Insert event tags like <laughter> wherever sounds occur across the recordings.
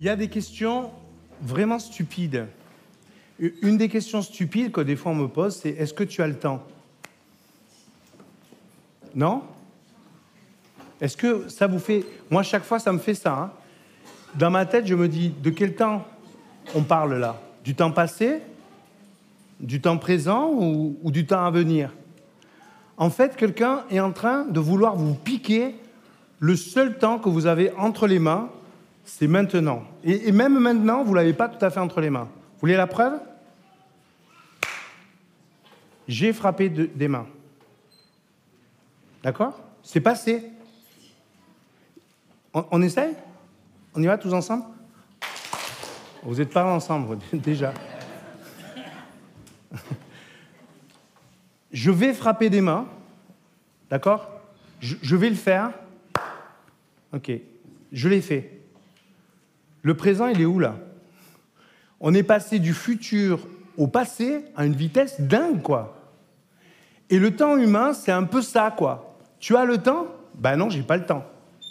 Il y a des questions vraiment stupides. Une des questions stupides que des fois on me pose, c'est est-ce que tu as le temps? Non? Est-ce que ça vous fait... Moi, chaque fois, ça me fait ça. Hein. Dans ma tête, je me dis, de quel temps on parle là? Du temps passé? Du temps présent ou, ou du temps à venir? En fait, quelqu'un est en train de vouloir vous piquer le seul temps que vous avez entre les mains c'est maintenant. Et, même maintenant, vous ne l'avez pas tout à fait entre les mains. Vous voulez la preuve? J'ai frappé des mains. D'accord? C'est passé. On, essaye? On y va tous ensemble? Vous n'êtes pas ensemble <laughs> déjà. Je vais frapper des mains. D'accord? Je vais le faire. Ok. Je l'ai fait. Le présent, il est où là? On est passé du futur au passé à une vitesse dingue, quoi. Et le temps humain, c'est un peu ça, quoi. Tu as le temps? Ben non, j'ai pas le temps.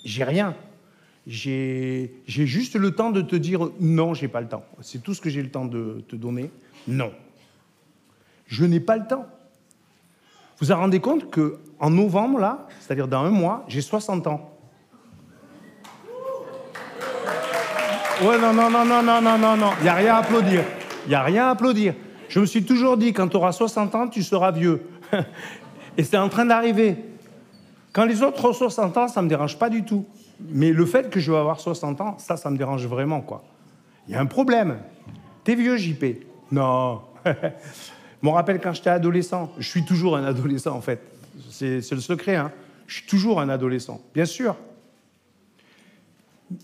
J'ai rien. J'ai juste le temps de te dire non, j'ai pas le temps. C'est tout ce que j'ai le temps de te donner. Non. Je n'ai pas le temps. Vous vous rendez compte que en novembre, là, c'est-à-dire dans un mois, j'ai 60 ans. Ouais, non, non, non, non, non, non, non, non. Il n'y a rien à applaudir. Il n'y a rien à applaudir. Je me suis toujours dit, quand tu auras 60 ans, tu seras vieux. <laughs> Et c'est en train d'arriver. Quand les autres ont 60 ans, ça ne me dérange pas du tout. Mais le fait que je vais avoir 60 ans, ça, ça me dérange vraiment, quoi. Il y a un problème. T'es vieux, JP Non. <laughs> me rappelle quand j'étais adolescent. Je suis toujours un adolescent, en fait. C'est le secret, hein. Je suis toujours un adolescent, bien sûr.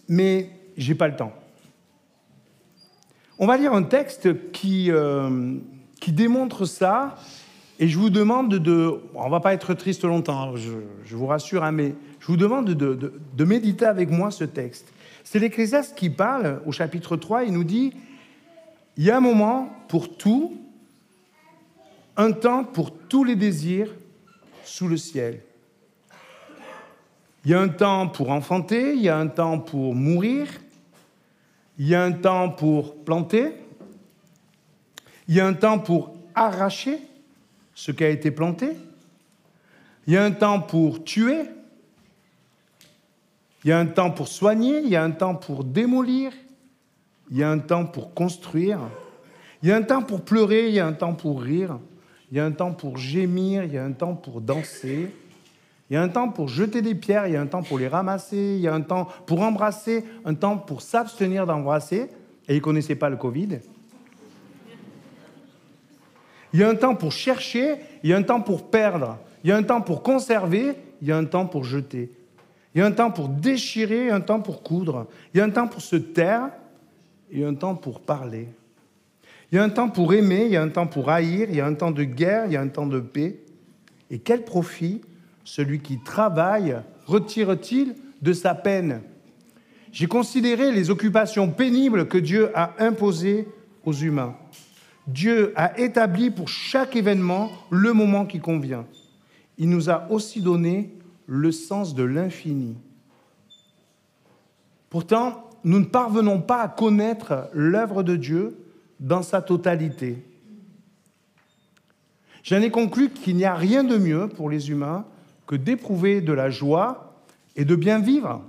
Mais j'ai pas le temps. On va lire un texte qui, euh, qui démontre ça, et je vous demande de... On va pas être triste longtemps, je, vous rassure, hein, mais je vous demande de, de méditer avec moi ce texte. C'est l'Ecclésiaste qui parle au chapitre 3, il nous dit, il y a un moment pour tout, un temps pour tous les désirs sous le ciel. Il y a un temps pour enfanter, il y a un temps pour mourir, il y a un temps pour planter, il y a un temps pour arracher ce qui a été planté, il y a un temps pour tuer, il y a un temps pour soigner, il y a un temps pour démolir, il y a un temps pour construire, il y a un temps pour pleurer, il y a un temps pour rire, il y a un temps pour gémir, il y a un temps pour danser, il y a un temps pour jeter des pierres, il y a un temps pour les ramasser, il y a un temps pour embrasser, un temps pour s'abstenir d'embrasser. Et ils ne connaissaient pas le Covid. Il y a un temps pour chercher, il y a un temps pour perdre, il y a un temps pour conserver, il y a un temps pour jeter. Il y a un temps pour déchirer, un temps pour coudre. Il y a un temps pour se taire et un temps pour parler. Il y a un temps pour aimer, il y a un temps pour haïr, il y a un temps de guerre, il y a un temps de paix. Et quel profit celui qui travaille retire-t-il de sa peine J'ai considéré les occupations pénibles que Dieu a imposées aux humains. Dieu a établi pour chaque événement le moment qui convient. Il nous a aussi donné le sens de l'infini. Pourtant, nous ne parvenons pas à connaître l'œuvre de Dieu dans sa totalité. J'en ai conclu qu'il n'y a rien de mieux pour les humains que d'éprouver de la joie et de bien vivre.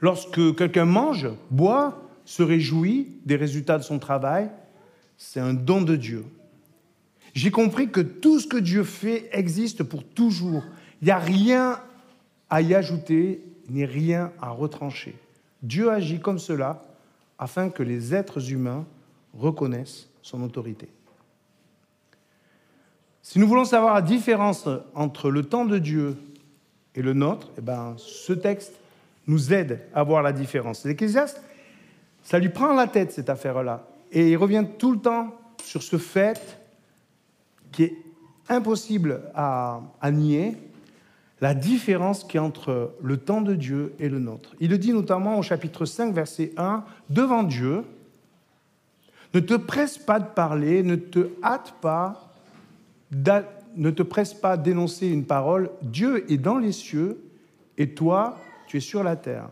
Lorsque quelqu'un mange, boit, se réjouit des résultats de son travail, c'est un don de Dieu. J'ai compris que tout ce que Dieu fait existe pour toujours. Il n'y a rien à y ajouter, ni rien à retrancher. Dieu agit comme cela afin que les êtres humains reconnaissent son autorité. Si nous voulons savoir la différence entre le temps de Dieu et le nôtre, eh ben, ce texte nous aide à voir la différence. L'Ecclésiaste, ça lui prend la tête, cette affaire-là. Et il revient tout le temps sur ce fait qui est impossible à, nier, la différence qui entre le temps de Dieu et le nôtre. Il le dit notamment au chapitre 5, verset 1, Devant Dieu, ne te presse pas de parler, ne te hâte pas ne te presse pas à dénoncer une parole. Dieu est dans les cieux et toi, tu es sur la terre.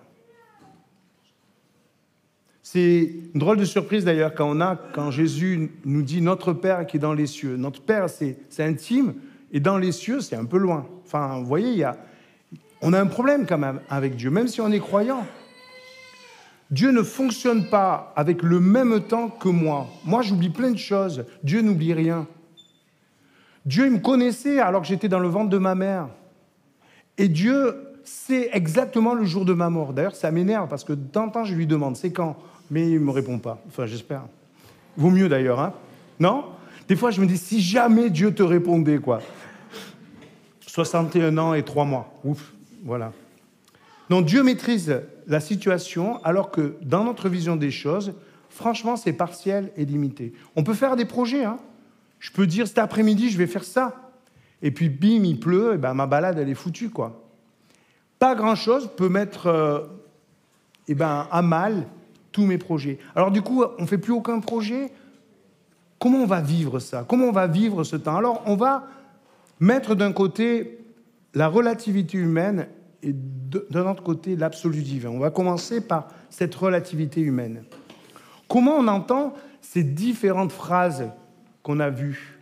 C'est une drôle de surprise d'ailleurs quand, on a, quand Jésus nous dit notre Père qui est dans les cieux. Notre Père, c'est intime, et dans les cieux, c'est un peu loin. Enfin, vous voyez, il y a, on a un problème quand même avec Dieu, même si on est croyant. Dieu ne fonctionne pas avec le même temps que moi. Moi, j'oublie plein de choses. Dieu n'oublie rien. Dieu, il me connaissait alors que j'étais dans le ventre de ma mère. Et Dieu sait exactement le jour de ma mort. D'ailleurs, ça m'énerve parce que de temps en temps, je lui demande c'est quand? Mais il ne me répond pas. Enfin, j'espère. Vaut mieux d'ailleurs, hein Non? Des fois, je me dis si jamais Dieu te répondait, quoi. 61 ans et 3 mois. Ouf, voilà. Donc Dieu maîtrise la situation alors que dans notre vision des choses, franchement, c'est partiel et limité. On peut faire des projets. Hein. Je peux dire cet après-midi, je vais faire ça. Et puis, bim, il pleut, et ben, ma balade, elle est foutue. quoi. Pas grand-chose peut mettre euh, eh ben, à mal tous mes projets. Alors du coup, on ne fait plus aucun projet. Comment on va vivre ça? Comment on va vivre ce temps? Alors, on va mettre d'un côté la relativité humaine et d'un autre côté l'absolu divin. On va commencer par cette relativité humaine. Comment on entend ces différentes phrases qu'on a vues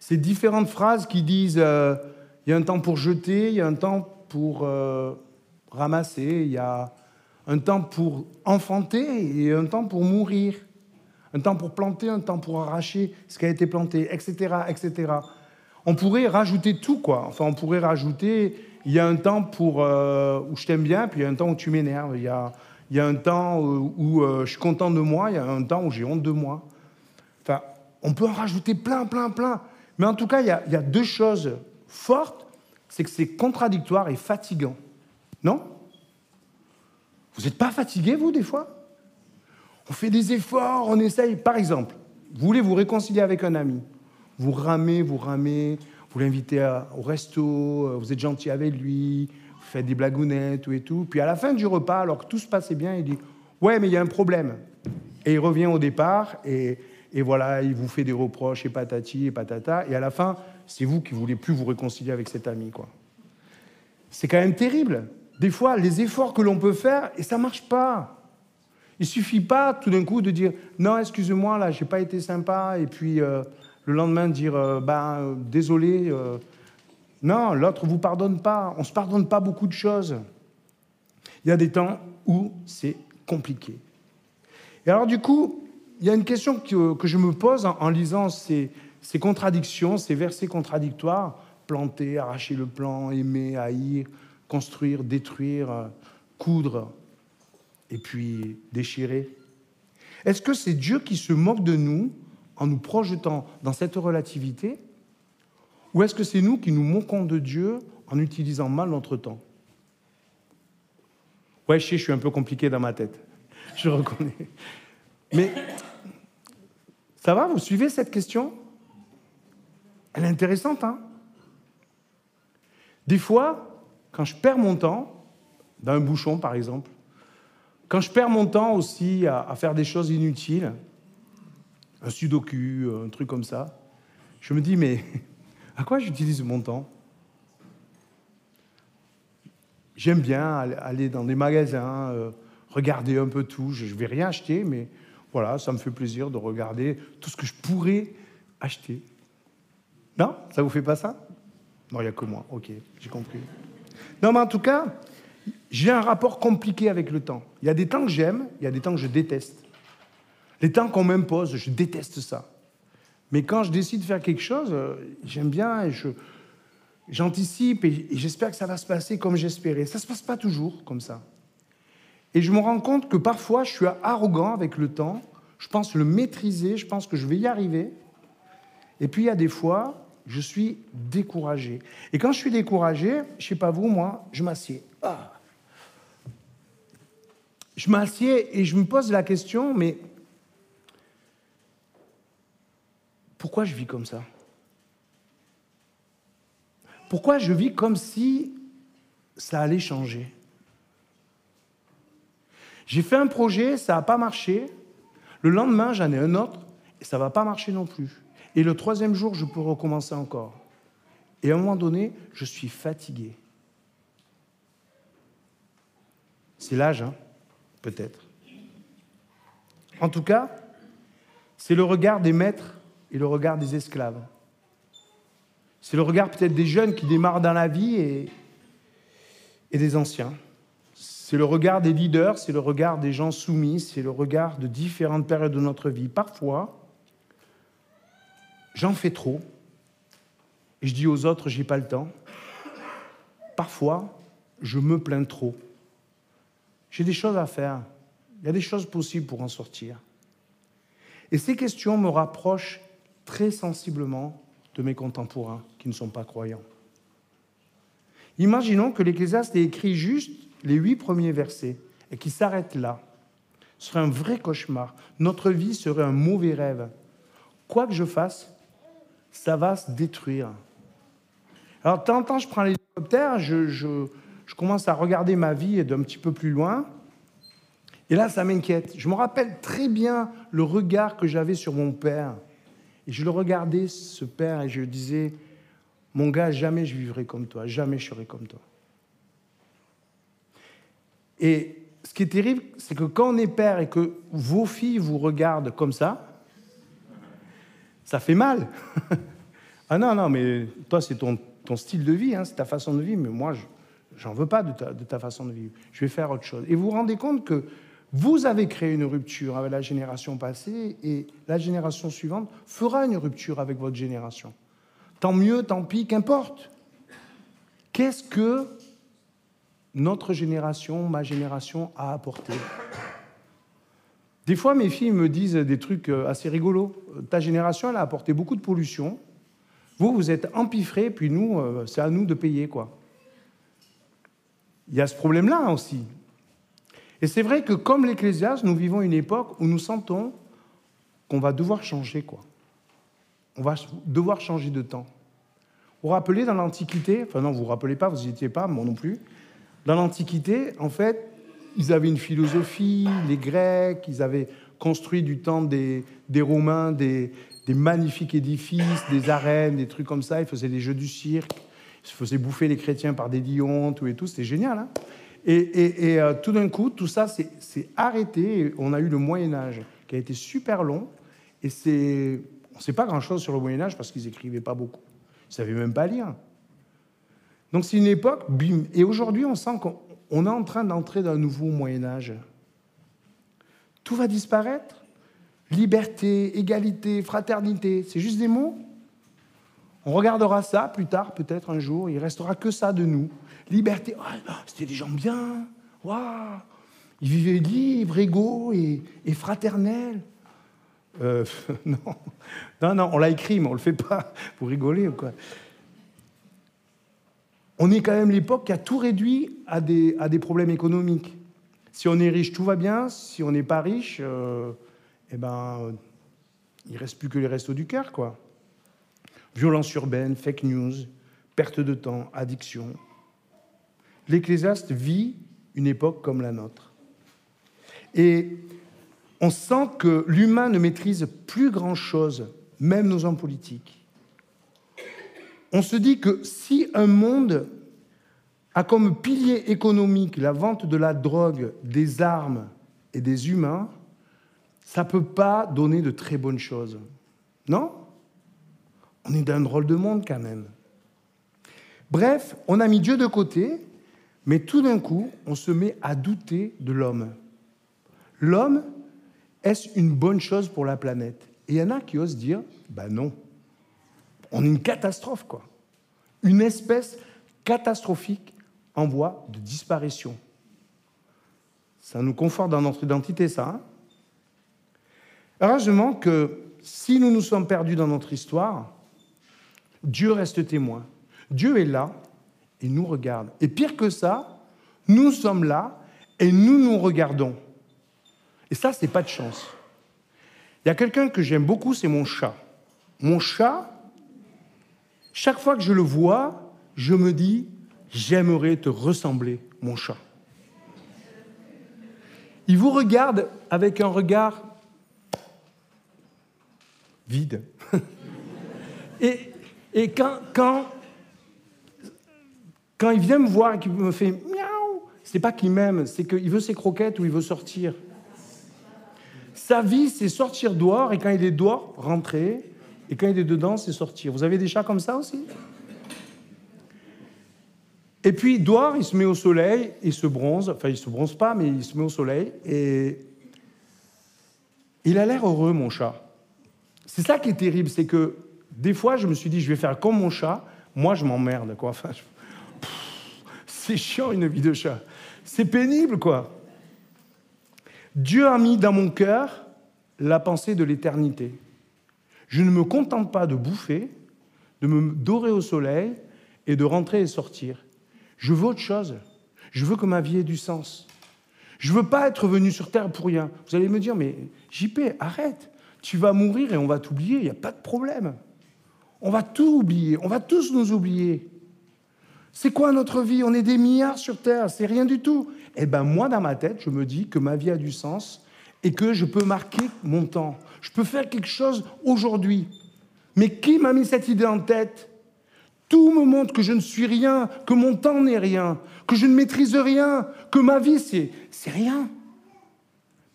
Ces différentes phrases qui disent euh, il y a un temps pour jeter, il y a un temps pour euh, ramasser, il y a un temps pour enfanter et un temps pour mourir, un temps pour planter, un temps pour arracher ce qui a été planté, etc., etc. On pourrait rajouter tout, quoi. Enfin, on pourrait rajouter il y a un temps pour, euh, où je t'aime bien, puis il y a un temps où tu m'énerves. Il y a, il y a un temps où, je suis content de moi, il y a un temps où j'ai honte de moi. On peut en rajouter plein, plein, plein. Mais en tout cas, il y a, deux choses fortes. C'est que c'est contradictoire et fatigant. Non? Vous n'êtes pas fatigué, vous, des fois? On fait des efforts, on essaye. Par exemple, vous voulez vous réconcilier avec un ami. Vous ramez, vous ramez, vous l'invitez au resto, euh, vous êtes gentil avec lui, vous faites des blagounettes et tout. Puis à la fin du repas, alors que tout se passait bien, il dit Ouais, mais il y a un problème. Et il revient au départ et, voilà, il vous fait des reproches et patati et patata. Et à la fin, c'est vous qui voulez plus vous réconcilier avec cet ami. quoi. C'est quand même terrible. Des fois, les efforts que l'on peut faire, et ça marche pas. Il suffit pas tout d'un coup de dire non, excusez-moi, là, j'ai pas été sympa, et puis euh, le lendemain dire euh, ben, désolé. Euh. non, l'autre vous pardonne pas. On se pardonne pas beaucoup de choses. Il y a des temps où c'est compliqué. Et alors du coup, il y a une question que, je me pose en, lisant ces, ces, contradictions, ces versets contradictoires, planter, arracher le plan, aimer, haïr, construire, détruire, coudre, et puis déchirer. Est-ce que c'est Dieu qui se moque de nous en nous projetant dans cette relativité? Ou est-ce que c'est nous qui nous moquons de Dieu en utilisant mal notre temps? Ouais, je sais, je suis un peu compliqué dans ma tête. <laughs> Je reconnais. Mais ça va, vous suivez cette question? Elle est intéressante, hein? Des fois, quand je perds mon temps, dans un bouchon par exemple, quand je perds mon temps aussi à, à faire des choses inutiles, un sudoku, un truc comme ça. Je me dis, mais <laughs> à quoi j'utilise mon temps? J'aime bien aller dans des magasins, euh, regarder un peu tout. Je ne vais rien acheter, mais voilà, ça me fait plaisir de regarder tout ce que je pourrais acheter. Non Ça vous fait pas ça? Non, il n'y a que moi. Ok, j'ai compris. Non, mais en tout cas, j'ai un rapport compliqué avec le temps. Il y a des temps que j'aime, il y a des temps que je déteste. Les temps qu'on m'impose, je déteste ça. Mais quand je décide de faire quelque chose, euh, j'aime bien et je, j'anticipe et, j'espère que ça va se passer comme j'espérais. Ça ne se passe pas toujours comme ça. Et je me rends compte que parfois, je suis arrogant avec le temps. Je pense le maîtriser, je pense que je vais y arriver. Et puis, il y a des fois, je suis découragé. Et quand je suis découragé, je ne sais pas vous, moi, je m'assieds. Ah. Je m'assieds et je me pose la question, mais pourquoi je vis comme ça? Pourquoi je vis comme si ça allait changer? J'ai fait un projet, ça n'a pas marché. Le lendemain, j'en ai un autre et ça ne va pas marcher non plus. Et le troisième jour, je peux recommencer encore. Et à un moment donné, je suis fatigué. C'est l'âge, hein peut-être. En tout cas, c'est le regard des maîtres et le regard des esclaves. C'est le regard peut-être des jeunes qui démarrent dans la vie et, et des anciens. C'est le regard des leaders, c'est le regard des gens soumis, c'est le regard de différentes périodes de notre vie. Parfois, j'en fais trop et je dis aux autres, j'ai pas le temps. Parfois, je me plains trop. J'ai des choses à faire. Il y a des choses possibles pour en sortir. Et ces questions me rapprochent très sensiblement de mes contemporains qui ne sont pas croyants. Imaginons que l'Ecclésiaste ait écrit juste les huit premiers versets et qu'il s'arrête là. Serait un vrai cauchemar. Notre vie serait un mauvais rêve. Quoi que je fasse, ça va se détruire. Alors, de temps en temps, je prends l'hélicoptère, je, je, je commence à regarder ma vie d'un petit peu plus loin. Et là, ça m'inquiète. Je me rappelle très bien le regard que j'avais sur mon père. Et je le regardais, ce père, et je disais, mon gars, jamais je vivrai comme toi, jamais je serai comme toi. Et ce qui est terrible, c'est que quand on est père et que vos filles vous regardent comme ça, ça fait mal. <laughs> ah non, non, mais toi, c'est ton, style de vie, hein, c'est ta façon de vivre, mais moi, je n'en veux pas de ta façon de vivre. Je vais faire autre chose. Et vous vous rendez compte que vous avez créé une rupture avec la génération passée et la génération suivante fera une rupture avec votre génération. Tant mieux, tant pis, qu'importe. Qu'est-ce que notre génération, ma génération a apporté Des fois, mes filles me disent des trucs euh, assez rigolos. Ta génération, elle a apporté beaucoup de pollution. Vous, vous êtes empiffrés, puis nous, euh, c'est à nous de payer, quoi. Il y a ce problème-là aussi. Et c'est vrai que comme l'Ecclésiaste, nous vivons une époque où nous sentons qu'on va devoir changer, quoi. On va devoir changer de temps. Vous vous rappelez dans l'Antiquité, enfin non, vous vous rappelez pas, vous n'y étiez pas, moi non plus. Dans l'Antiquité, en fait, ils avaient une philosophie, les Grecs, ils avaient construit du temps des, Romains des, magnifiques édifices, des arènes, des trucs comme ça. Ils faisaient des jeux du cirque, ils se faisaient bouffer les chrétiens par des lions, tout et tout. C'était génial. Hein et, euh, tout d'un coup, tout ça s'est arrêté. on a eu le Moyen Âge qui a été super long. Et c'est, on ne sait pas grand-chose sur le Moyen Âge parce qu'ils n'écrivaient pas beaucoup. Ils ne savaient même pas lire. Donc c'est une époque, bim. Et aujourd'hui, on sent qu'on est en train d'entrer dans un nouveau Moyen Âge. Tout va disparaître. Liberté, égalité, fraternité, c'est juste des mots. On regardera ça plus tard, peut-être un jour. Il restera que ça de nous liberté. Ah, c'était des gens bien. Waouh Ils vivaient libres, égaux et, fraternels. Euh, <laughs> non. non, non, on l'a écrit, mais on ne le fait pas pour rigoler ou quoi. On est quand même l'époque qui a tout réduit à des, problèmes économiques. Si on est riche, tout va bien. Si on n'est pas riche, euh, eh ben, il reste plus que les restos du cœur, quoi. Violence urbaine, fake news, perte de temps, addiction, l'Ecclésiaste vit une époque comme la nôtre. Et on sent que l'humain ne maîtrise plus grand-chose, même nos hommes politiques. On se dit que si un monde a comme pilier économique la vente de la drogue, des armes et des humains, ça ne peut pas donner de très bonnes choses. Non? On est dans un drôle de monde quand même. Bref, on a mis Dieu de côté mais tout d'un coup, on se met à douter de l'homme. L'homme, est-ce une bonne chose pour la planète? Et il y en a qui osent dire, ben non. On est une catastrophe, quoi. Une espèce catastrophique en voie de disparition. Ça nous conforte dans notre identité, ça. Hein Heureusement que si nous nous sommes perdus dans notre histoire, Dieu reste témoin. Dieu est là il nous regarde. Et pire que ça, nous sommes là et nous nous regardons. Et ça, c'est pas de chance. Il y a quelqu'un que j'aime beaucoup, c'est mon chat. Mon chat, chaque fois que je le vois, je me dis, j'aimerais te ressembler, mon chat. Il vous regarde avec un regard vide. <laughs> et, quand, quand quand il vient me voir et qu'il me fait miaou, c'est pas qu'il m'aime, c'est qu'il veut ses croquettes ou il veut sortir. Sa vie, c'est sortir dehors, et quand il est dehors, rentrer, et quand il est dedans, c'est sortir. Vous avez des chats comme ça aussi? Et puis, dehors, il se met au soleil, il se bronze, enfin, il se bronze pas, mais il se met au soleil, et il a l'air heureux, mon chat. C'est ça qui est terrible, c'est que des fois, je me suis dit, je vais faire comme mon chat, moi, je m'emmerde, quoi. Enfin, c'est chiant, une vie de chat. C'est pénible, quoi. Dieu a mis dans mon cœur la pensée de l'éternité. Je ne me contente pas de bouffer, de me dorer au soleil et de rentrer et sortir. Je veux autre chose. Je veux que ma vie ait du sens. Je ne veux pas être venu sur Terre pour rien. Vous allez me dire, mais JP, arrête. Tu vas mourir et on va t'oublier, il n'y a pas de problème. On va tout oublier, on va tous nous oublier. C'est quoi notre vie? On est des milliards sur Terre, c'est rien du tout. Eh bien, moi, dans ma tête, je me dis que ma vie a du sens et que je peux marquer mon temps. Je peux faire quelque chose aujourd'hui. Mais qui m'a mis cette idée en tête? Tout me montre que je ne suis rien, que mon temps n'est rien, que je ne maîtrise rien, que ma vie, c'est, c'est rien.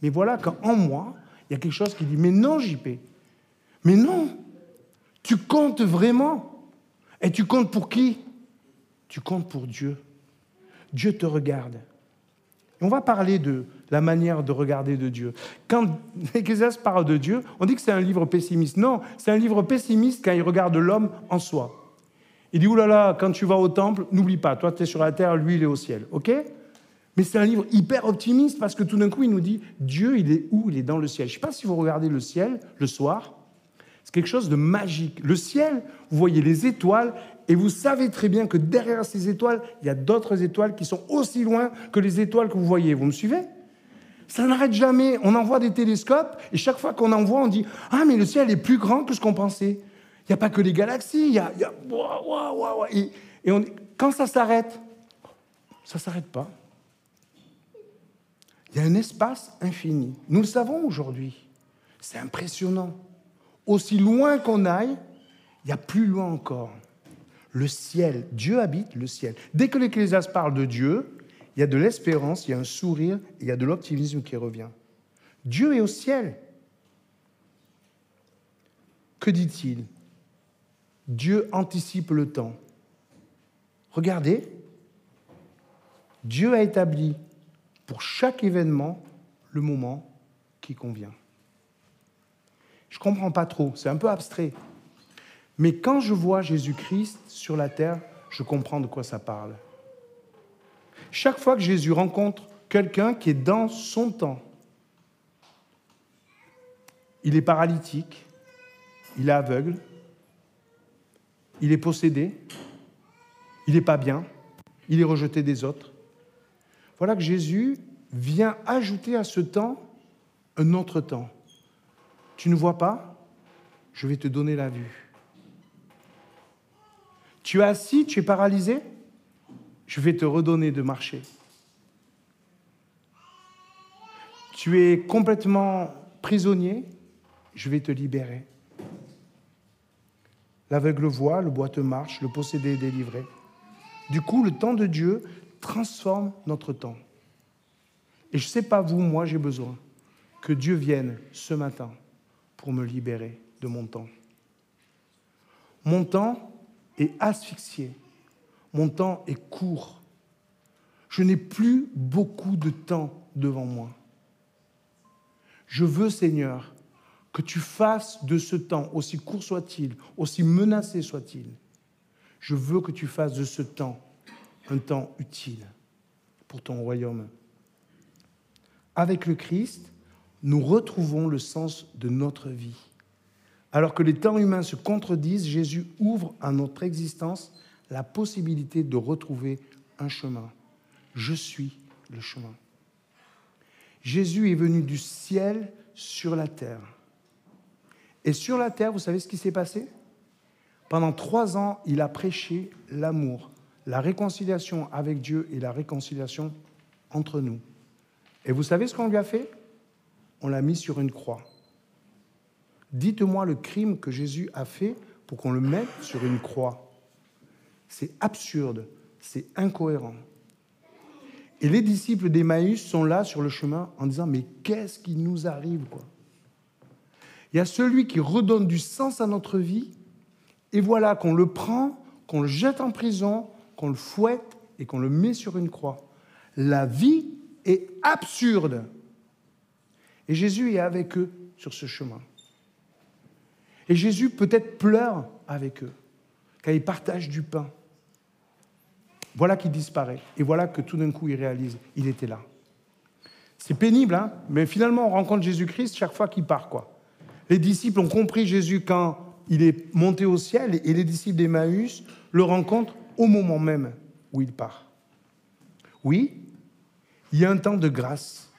Mais voilà qu'en moi, il y a quelque chose qui dit, mais non, JP, mais non, tu comptes vraiment? Et tu comptes pour qui? Tu comptes pour Dieu. Dieu te regarde. On va parler de la manière de regarder de Dieu. Quand <laughs> Ecclésiaste parle de Dieu, on dit que c'est un livre pessimiste. Non, c'est un livre pessimiste quand il regarde l'homme en soi. Il dit, oulala, quand tu vas au temple, n'oublie pas, toi tu es sur la terre, lui il est au ciel. OK? Mais c'est un livre hyper optimiste parce que tout d'un coup il nous dit, Dieu il est où? Il est dans le ciel. Je ne sais pas si vous regardez le ciel le soir, c'est quelque chose de magique. Le ciel, vous voyez les étoiles et vous savez très bien que derrière ces étoiles, il y a d'autres étoiles qui sont aussi loin que les étoiles que vous voyez. Vous me suivez? Ça n'arrête jamais. On envoie des télescopes et chaque fois qu'on envoie, on dit Ah, mais le ciel est plus grand que ce qu'on pensait. Il n'y a pas que les galaxies, il y a. Et, et on, quand ça s'arrête, ça ne s'arrête pas. Il y a un espace infini. Nous le savons aujourd'hui. C'est impressionnant aussi loin qu'on aille, il y a plus loin encore. Le ciel, Dieu habite le ciel. Dès que l'Ecclésiaste parle de Dieu, il y a de l'espérance, il y a un sourire, il y a de l'optimisme qui revient. Dieu est au ciel. Que dit-il? Dieu anticipe le temps. Regardez, Dieu a établi pour chaque événement le moment qui convient. Je ne comprends pas trop, c'est un peu abstrait. Mais quand je vois Jésus-Christ sur la terre, je comprends de quoi ça parle. Chaque fois que Jésus rencontre quelqu'un qui est dans son temps, il est paralytique, il est aveugle, il est possédé, il n'est pas bien, il est rejeté des autres. Voilà que Jésus vient ajouter à ce temps un autre temps. Tu ne vois pas Je vais te donner la vue. Tu es assis, tu es paralysé? Je vais te redonner de marcher. Tu es complètement prisonnier? Je vais te libérer. L'aveugle voit, le boiteux marche, le possédé est délivré. Du coup, le temps de Dieu transforme notre temps. Et je ne sais pas vous, moi j'ai besoin que Dieu vienne ce matin pour me libérer de mon temps. Mon temps est asphyxié. Mon temps est court. Je n'ai plus beaucoup de temps devant moi. Je veux, Seigneur, que tu fasses de ce temps, aussi court soit-il, aussi menacé soit-il, je veux que tu fasses de ce temps un temps utile pour ton royaume. Avec le Christ, nous retrouvons le sens de notre vie. Alors que les temps humains se contredisent, Jésus ouvre à notre existence la possibilité de retrouver un chemin. Je suis le chemin. Jésus est venu du ciel sur la terre. Et sur la terre, vous savez ce qui s'est passé? Pendant trois ans, il a prêché l'amour, la réconciliation avec Dieu et la réconciliation entre nous. Et vous savez ce qu'on lui a fait? On l'a mis sur une croix. Dites-moi le crime que Jésus a fait pour qu'on le mette sur une croix. C'est absurde, c'est incohérent. Et les disciples d'Emmaüs sont là sur le chemin en disant Mais qu'est-ce qui nous arrive Il y a celui qui redonne du sens à notre vie, et voilà qu'on le prend, qu'on le jette en prison, qu'on le fouette et qu'on le met sur une croix. La vie est absurde. Et Jésus est avec eux sur ce chemin. Et Jésus peut-être pleure avec eux quand ils partagent du pain. Voilà qu'il disparaît. Et voilà que tout d'un coup, il réalise, il était là. C'est pénible, hein mais finalement, on rencontre Jésus-Christ chaque fois qu'il part. quoi. Les disciples ont compris Jésus quand il est monté au ciel et les disciples d'Emmaüs le rencontrent au moment même où il part. Oui, il y a un temps de grâce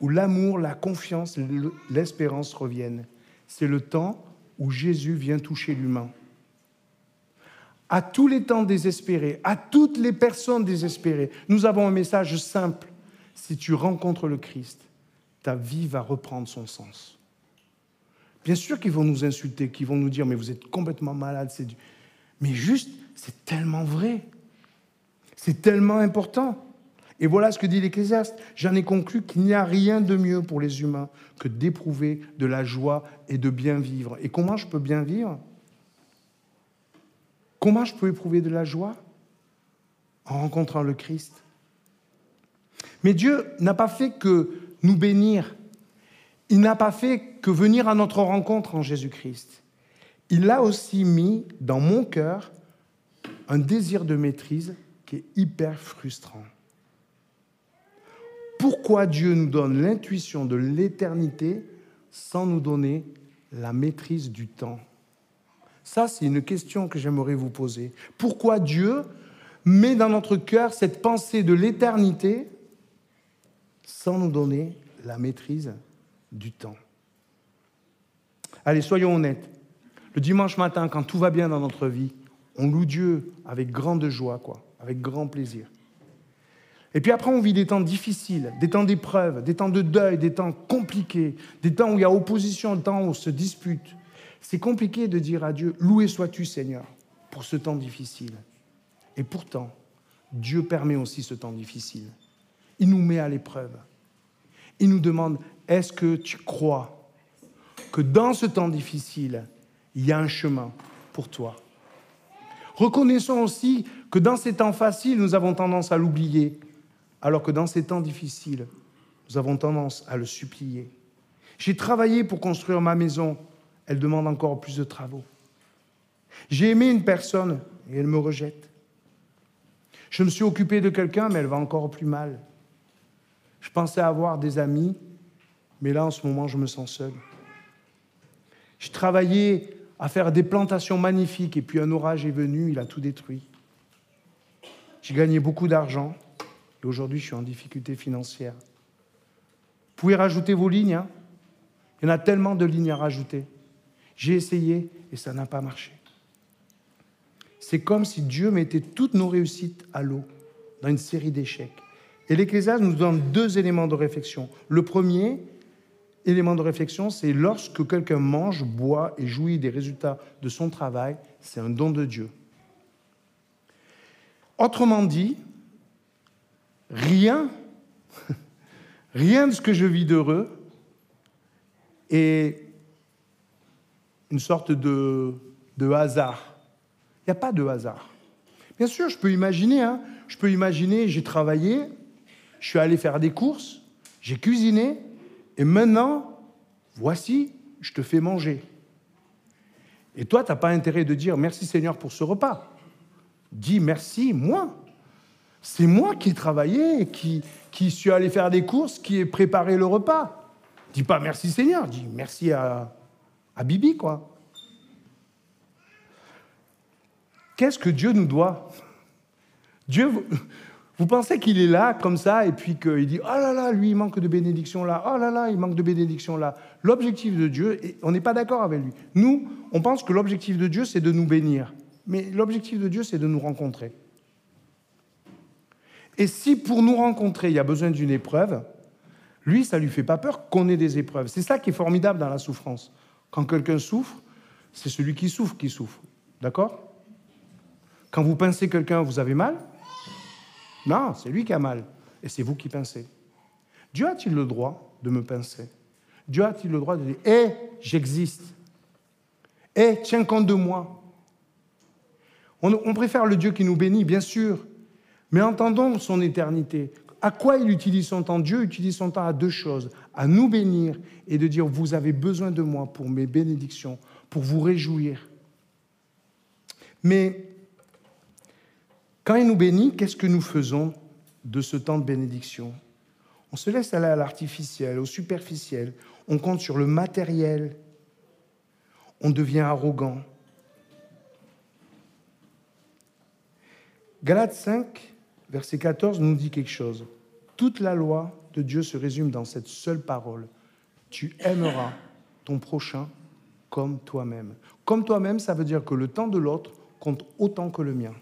où l'amour, la confiance, l'espérance reviennent. C'est le temps où Jésus vient toucher l'humain. À tous les temps désespérés, à toutes les personnes désespérées, nous avons un message simple. Si tu rencontres le Christ, ta vie va reprendre son sens. Bien sûr qu'ils vont nous insulter, qu'ils vont nous dire, mais vous êtes complètement malade. Mais juste, c'est tellement vrai. C'est tellement important. Et voilà ce que dit l'Ecclésiaste. J'en ai conclu qu'il n'y a rien de mieux pour les humains que d'éprouver de la joie et de bien vivre. Et comment je peux bien vivre? Comment je peux éprouver de la joie? En rencontrant le Christ. Mais Dieu n'a pas fait que nous bénir. Il n'a pas fait que venir à notre rencontre en Jésus-Christ. Il a aussi mis dans mon cœur un désir de maîtrise qui est hyper frustrant. Pourquoi Dieu nous donne l'intuition de l'éternité sans nous donner la maîtrise du temps Ça, c'est une question que j'aimerais vous poser. Pourquoi Dieu met dans notre cœur cette pensée de l'éternité sans nous donner la maîtrise du temps? Allez, soyons honnêtes. Le dimanche matin, quand tout va bien dans notre vie, on loue Dieu avec grande joie, quoi, avec grand plaisir. Et puis après, on vit des temps difficiles, des temps d'épreuve, des temps de deuil, des temps compliqués, des temps où il y a opposition, des temps où on se dispute. C'est compliqué de dire à Dieu, loué sois-tu Seigneur pour ce temps difficile. Et pourtant, Dieu permet aussi ce temps difficile. Il nous met à l'épreuve. Il nous demande, est-ce que tu crois que dans ce temps difficile, il y a un chemin pour toi? Reconnaissons aussi que dans ces temps faciles, nous avons tendance à l'oublier alors que dans ces temps difficiles, nous avons tendance à le supplier. J'ai travaillé pour construire ma maison, elle demande encore plus de travaux. J'ai aimé une personne et elle me rejette. Je me suis occupé de quelqu'un, mais elle va encore plus mal. Je pensais avoir des amis, mais là, en ce moment, je me sens seul. J'ai travaillé à faire des plantations magnifiques, et puis un orage est venu, il a tout détruit. J'ai gagné beaucoup d'argent, et aujourd'hui, je suis en difficulté financière. Vous pouvez rajouter vos lignes. Hein. Il y en a tellement de lignes à rajouter. J'ai essayé et ça n'a pas marché. C'est comme si Dieu mettait toutes nos réussites à l'eau dans une série d'échecs. Et l'Ecclésiaste nous donne deux éléments de réflexion. Le premier élément de réflexion, c'est lorsque quelqu'un mange, boit et jouit des résultats de son travail, c'est un don de Dieu. Autrement dit, rien, rien de ce que je vis d'heureux est une sorte de, hasard. Il n'y a pas de hasard. Bien sûr, je peux imaginer, hein, je peux imaginer, j'ai travaillé, je suis allé faire des courses, j'ai cuisiné, et maintenant, voici, je te fais manger. Et toi, tu n'as pas intérêt de dire merci Seigneur pour ce repas. Dis merci, moi. C'est moi qui ai travaillé, qui, qui suis allé faire des courses, qui ai préparé le repas. Dis pas merci Seigneur, dis merci à, Bibi, quoi. Qu'est-ce que Dieu nous doit? Dieu, vous pensez qu'il est là comme ça et puis qu'il dit oh là là, lui il manque de bénédiction là, oh là là, il manque de bénédiction là. L'objectif de Dieu, on n'est pas d'accord avec lui. Nous, on pense que l'objectif de Dieu c'est de nous bénir, mais l'objectif de Dieu c'est de nous rencontrer. Et si pour nous rencontrer, il y a besoin d'une épreuve, lui, ça ne lui fait pas peur qu'on ait des épreuves. C'est ça qui est formidable dans la souffrance. Quand quelqu'un souffre, c'est celui qui souffre qui souffre. D'accord? Quand vous pincez quelqu'un, vous avez mal? Non, c'est lui qui a mal. Et c'est vous qui pincez. Dieu a-t-il le droit de me pincer? Dieu a-t-il le droit de dire Hé, j'existe Hé, tiens compte de moi on, on préfère le Dieu qui nous bénit, bien sûr, mais entendons son éternité. À quoi il utilise son temps? Dieu utilise son temps à deux choses à nous bénir et de dire Vous avez besoin de moi pour mes bénédictions, pour vous réjouir. Mais quand il nous bénit, qu'est-ce que nous faisons de ce temps de bénédiction? On se laisse aller à l'artificiel, au superficiel, on compte sur le matériel, on devient arrogant. Galates 5, verset 14 nous dit quelque chose. Toute la loi de Dieu se résume dans cette seule parole. Tu aimeras ton prochain comme toi-même. Comme toi-même, ça veut dire que le temps de l'autre compte autant que le mien.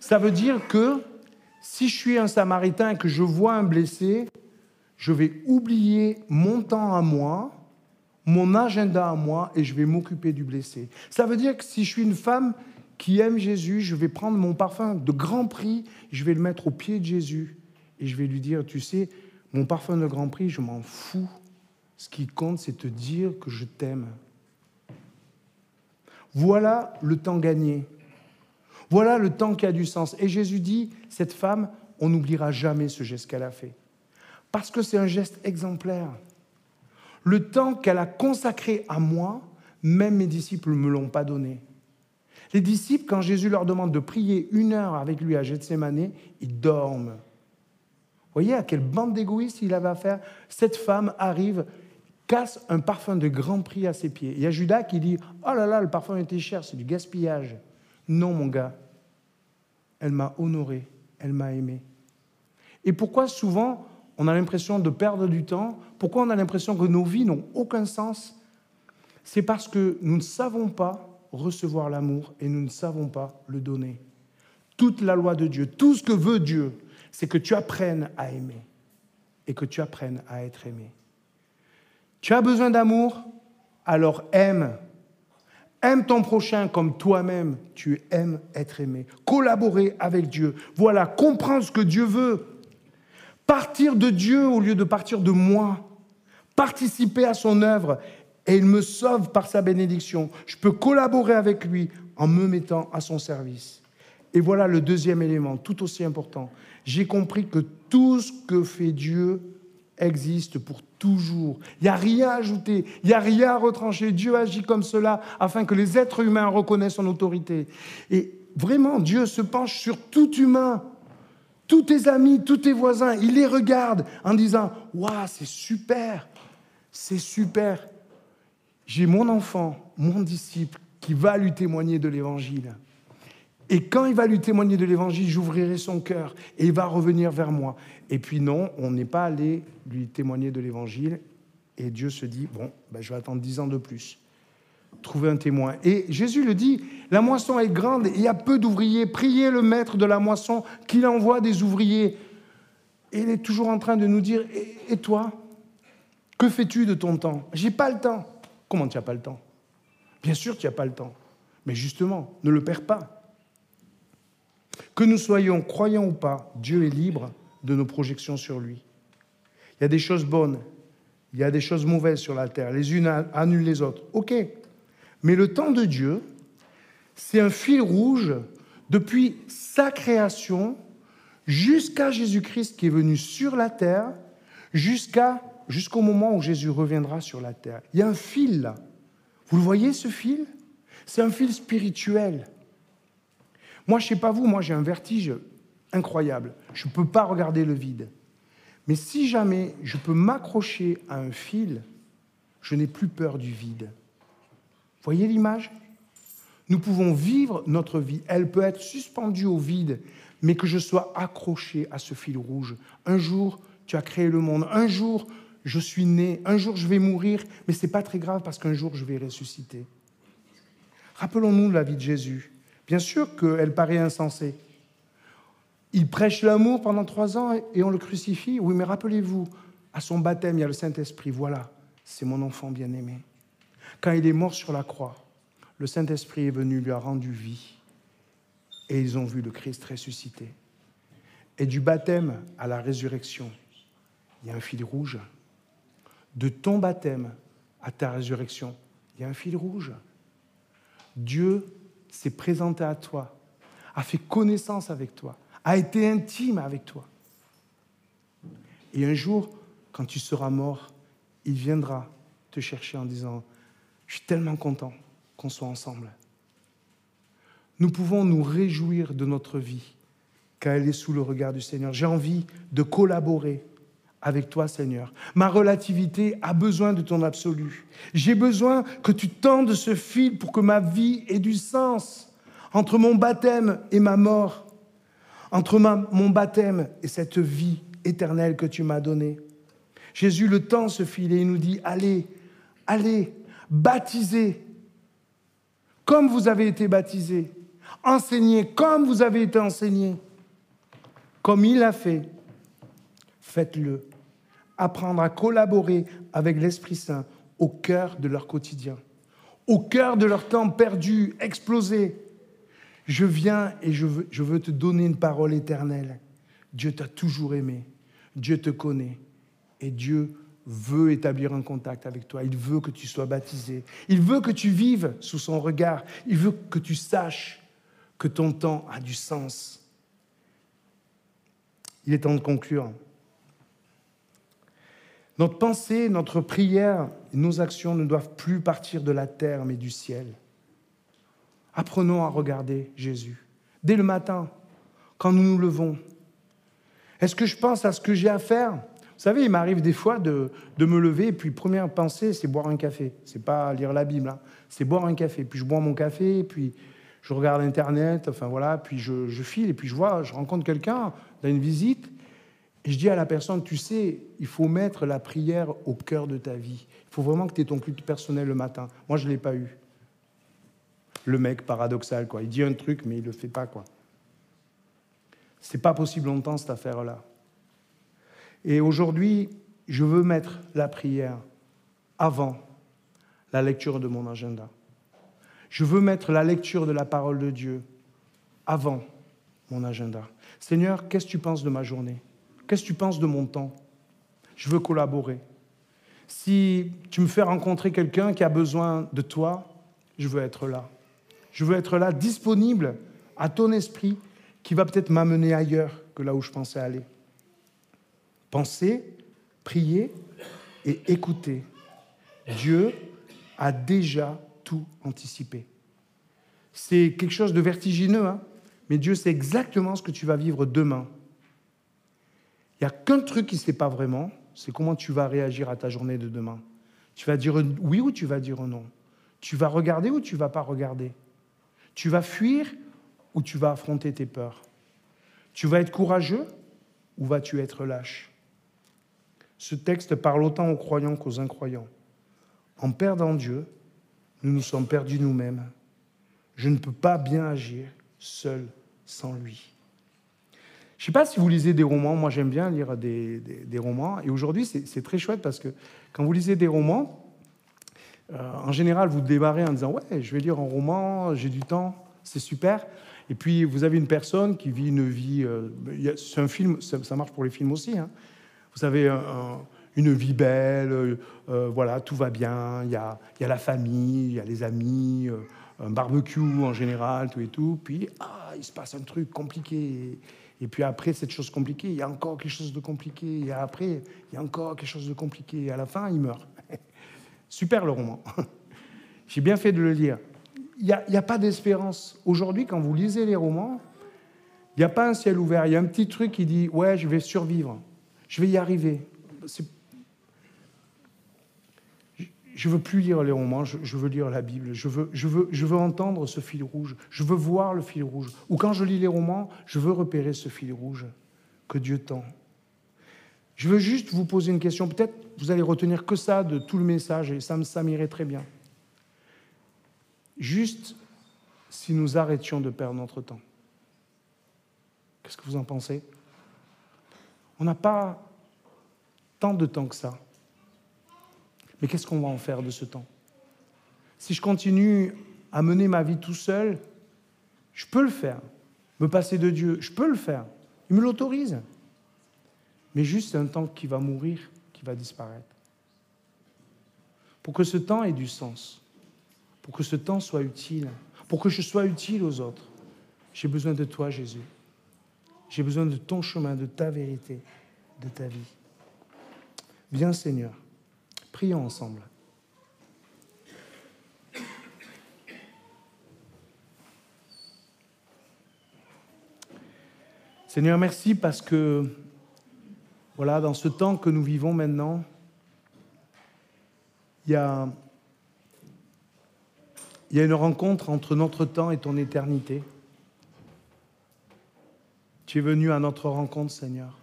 Ça veut dire que si je suis un samaritain et que je vois un blessé, je vais oublier mon temps à moi, mon agenda à moi, et je vais m'occuper du blessé. Ça veut dire que si je suis une femme qui aime Jésus, je vais prendre mon parfum de grand prix, je vais le mettre au pied de Jésus, et je vais lui dire, tu sais, mon parfum de grand prix, je m'en fous. Ce qui compte, c'est te dire que je t'aime. Voilà le temps gagné. Voilà le temps qui a du sens. Et Jésus dit, cette femme, on n'oubliera jamais ce geste qu'elle a fait. Parce que c'est un geste exemplaire. Le temps qu'elle a consacré à moi, même mes disciples ne me l'ont pas donné. Les disciples, quand Jésus leur demande de prier une heure avec lui à Gethsemane, ils dorment. Vous voyez à quelle bande d'égoïstes il avait affaire? Cette femme arrive, casse un parfum de grand prix à ses pieds. Il y a Judas qui dit Oh là là, le parfum était cher, c'est du gaspillage. Non, mon gars, elle m'a honoré, elle m'a aimé. Et pourquoi souvent on a l'impression de perdre du temps? Pourquoi on a l'impression que nos vies n'ont aucun sens? C'est parce que nous ne savons pas recevoir l'amour et nous ne savons pas le donner. Toute la loi de Dieu, tout ce que veut Dieu, c'est que tu apprennes à aimer et que tu apprennes à être aimé. Tu as besoin d'amour Alors aime. Aime ton prochain comme toi-même tu aimes être aimé. Collaborer avec Dieu. Voilà, comprendre ce que Dieu veut. Partir de Dieu au lieu de partir de moi. Participer à son œuvre et il me sauve par sa bénédiction. Je peux collaborer avec lui en me mettant à son service. Et voilà le deuxième élément, tout aussi important. J'ai compris que tout ce que fait Dieu existe pour toujours. Il n'y a rien à ajouter, il n'y a rien à retrancher. Dieu agit comme cela afin que les êtres humains reconnaissent son autorité. Et vraiment, Dieu se penche sur tout humain, tous tes amis, tous tes voisins. Il les regarde en disant Waouh, c'est super, c'est super. J'ai mon enfant, mon disciple, qui va lui témoigner de l'évangile. Et quand il va lui témoigner de l'évangile, j'ouvrirai son cœur et il va revenir vers moi. Et puis non, on n'est pas allé lui témoigner de l'évangile. Et Dieu se dit, bon, ben, je vais attendre dix ans de plus. Trouver un témoin. Et Jésus le dit, la moisson est grande et il y a peu d'ouvriers. Priez le maître de la moisson qu'il envoie des ouvriers. Et il est toujours en train de nous dire, et, toi Que fais-tu de ton temps? J'ai pas le temps. Comment tu n'as pas le temps? Bien sûr, tu n'as pas le temps. Mais justement, ne le perds pas. Que nous soyons croyants ou pas, Dieu est libre de nos projections sur lui. Il y a des choses bonnes, il y a des choses mauvaises sur la terre, les unes annulent les autres. OK. Mais le temps de Dieu, c'est un fil rouge depuis sa création jusqu'à Jésus-Christ qui est venu sur la terre, jusqu'à, jusqu'au moment où Jésus reviendra sur la terre. Il y a un fil là. Vous le voyez ce fil? C'est un fil spirituel. Moi, je ne sais pas vous, moi j'ai un vertige incroyable. Je ne peux pas regarder le vide. Mais si jamais je peux m'accrocher à un fil, je n'ai plus peur du vide. Voyez l'image? Nous pouvons vivre notre vie. Elle peut être suspendue au vide, mais que je sois accroché à ce fil rouge. Un jour, tu as créé le monde. Un jour, je suis né. Un jour, je vais mourir, mais ce n'est pas très grave parce qu'un jour, je vais ressusciter. Rappelons-nous la vie de Jésus. Bien sûr qu'elle paraît insensée. Il prêche l'amour pendant trois ans et on le crucifie. Oui, mais rappelez-vous, à son baptême, il y a le Saint-Esprit. Voilà, c'est mon enfant bien-aimé. Quand il est mort sur la croix, le Saint-Esprit est venu, lui a rendu vie. Et ils ont vu le Christ ressuscité. Et du baptême à la résurrection, il y a un fil rouge. De ton baptême à ta résurrection, il y a un fil rouge. Dieu s'est présenté à toi, a fait connaissance avec toi, a été intime avec toi. Et un jour, quand tu seras mort, il viendra te chercher en disant, je suis tellement content qu'on soit ensemble. Nous pouvons nous réjouir de notre vie car elle est sous le regard du Seigneur. J'ai envie de collaborer avec toi, Seigneur. Ma relativité a besoin de ton absolu. J'ai besoin que tu tendes ce fil pour que ma vie ait du sens entre mon baptême et ma mort, entre mon baptême et cette vie éternelle que tu m'as donnée. Jésus le tend ce fil et il nous dit, allez, allez, baptisez comme vous avez été baptisés, enseignez comme vous avez été enseignés, comme il a fait, faites-le. Apprendre à collaborer avec l'Esprit Saint au cœur de leur quotidien, au cœur de leur temps perdu, explosé. Je viens et je veux, te donner une parole éternelle. Dieu t'a toujours aimé, Dieu te connaît et Dieu veut établir un contact avec toi. Il veut que tu sois baptisé. Il veut que tu vives sous son regard. Il veut que tu saches que ton temps a du sens. Il est temps de conclure. Notre pensée, notre prière, nos actions ne doivent plus partir de la terre, mais du ciel. Apprenons à regarder Jésus. Dès le matin, quand nous nous levons, est-ce que je pense à ce que j'ai à faire? Vous savez, il m'arrive des fois de, me lever, et puis première pensée, c'est boire un café. C'est pas lire la Bible, hein. c'est boire un café. Puis je bois mon café, puis je regarde Internet, enfin voilà, puis je, je file, et puis je vois, je rencontre quelqu'un dans une visite, je dis à la personne, tu sais, il faut mettre la prière au cœur de ta vie. Il faut vraiment que tu aies ton culte personnel le matin. Moi, je ne l'ai pas eu. Le mec paradoxal, quoi. Il dit un truc, mais il ne le fait pas, quoi. C'est pas possible longtemps, cette affaire-là. Et aujourd'hui, je veux mettre la prière avant la lecture de mon agenda. Je veux mettre la lecture de la parole de Dieu avant mon agenda. Seigneur, qu'est-ce que tu penses de ma journée? Qu'est-ce que tu penses de mon temps? Je veux collaborer. Si tu me fais rencontrer quelqu'un qui a besoin de toi, je veux être là. Je veux être là, disponible à ton esprit qui va peut-être m'amener ailleurs que là où je pensais aller. Penser, prier et écouter. Dieu a déjà tout anticipé. C'est quelque chose de vertigineux, hein mais Dieu sait exactement ce que tu vas vivre demain. Il n'y a qu'un truc qui ne sait pas vraiment, c'est comment tu vas réagir à ta journée de demain. Tu vas dire oui ou tu vas dire non. Tu vas regarder ou tu vas pas regarder. Tu vas fuir ou tu vas affronter tes peurs. Tu vas être courageux ou vas-tu être lâche? Ce texte parle autant aux croyants qu'aux incroyants. En perdant Dieu, nous nous sommes perdus nous-mêmes. Je ne peux pas bien agir seul sans lui. Je ne sais pas si vous lisez des romans, moi j'aime bien lire des, romans, et aujourd'hui c'est très chouette parce que quand vous lisez des romans, euh, en général vous démarrez en disant ouais je vais lire un roman, j'ai du temps, c'est super, et puis vous avez une personne qui vit une vie, euh, c'est un film, ça, marche pour les films aussi, hein. vous avez une vie belle, euh, voilà, tout va bien, il y a, la famille, il y a les amis, un barbecue en général, tout et tout, puis ah, il se passe un truc compliqué. Puis après cette chose compliquée, il y a encore quelque chose de compliqué. Et après, il y a encore quelque chose de compliqué. Et à la fin, il meurt. <laughs> Super le roman. <laughs> J'ai bien fait de le lire. Il n'y a, a, pas d'espérance. Aujourd'hui, quand vous lisez les romans, il n'y a pas un ciel ouvert. Il y a un petit truc qui dit Ouais, je vais survivre. Je vais y arriver. Je veux plus lire les romans, je, veux lire la Bible. Je veux, je, veux, je veux entendre ce fil rouge. Je veux voir le fil rouge. Ou quand je lis les romans, je veux repérer ce fil rouge que Dieu tend. Je veux juste vous poser une question. Peut-être vous allez retenir que ça de tout le message et ça, ça m'irait très bien. Juste si nous arrêtions de perdre notre temps. Qu'est-ce que vous en pensez? On n'a pas tant de temps que ça. Mais qu'est-ce qu'on va en faire de ce temps? Si je continue à mener ma vie tout seul, je peux le faire. Me passer de Dieu, je peux le faire. Il me l'autorise. Mais juste un temps qui va mourir, qui va disparaître. pour que ce temps ait du sens, pour que ce temps soit utile, pour que je sois utile aux autres. J'ai besoin de toi, Jésus. J'ai besoin de ton chemin, de ta vérité, de ta vie. Viens, Seigneur, prions ensemble. Seigneur, merci parce que, voilà, dans ce temps que nous vivons maintenant, il y a, il y a une rencontre entre notre temps et ton éternité. Tu es venu à notre rencontre, Seigneur.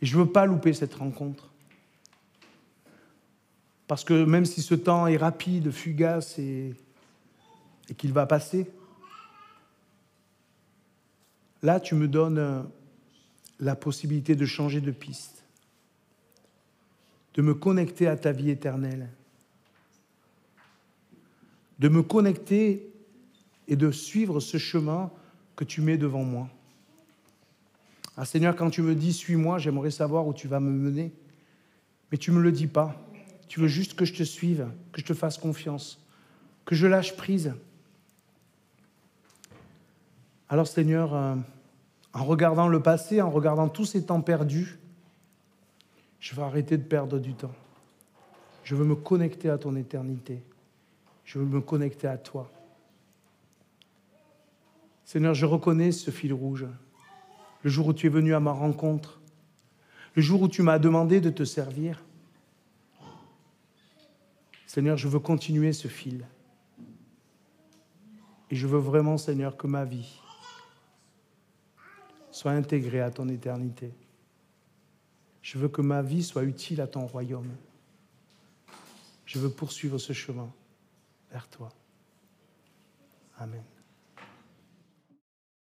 Et je ne veux pas louper cette rencontre. Parce que même si ce temps est rapide, fugace et et qu'il va passer. Là, tu me donnes euh, la possibilité de changer de piste, de me connecter à ta vie éternelle, de me connecter et de suivre ce chemin que tu mets devant moi. Ah Seigneur, quand tu me dis suis-moi, j'aimerais savoir où tu vas me mener, mais tu ne me le dis pas. Tu veux juste que je te suive, que je te fasse confiance, que je lâche prise alors Seigneur, euh, en regardant le passé, en regardant tous ces temps perdus, je veux arrêter de perdre du temps. Je veux me connecter à ton éternité. Je veux me connecter à toi. Seigneur, je reconnais ce fil rouge. Le jour où tu es venu à ma rencontre, le jour où tu m'as demandé de te servir. Seigneur, je veux continuer ce fil. Et je veux vraiment, Seigneur, que ma vie soit intégré à ton éternité. Je veux que ma vie soit utile à ton royaume. Je veux poursuivre ce chemin vers toi. Amen.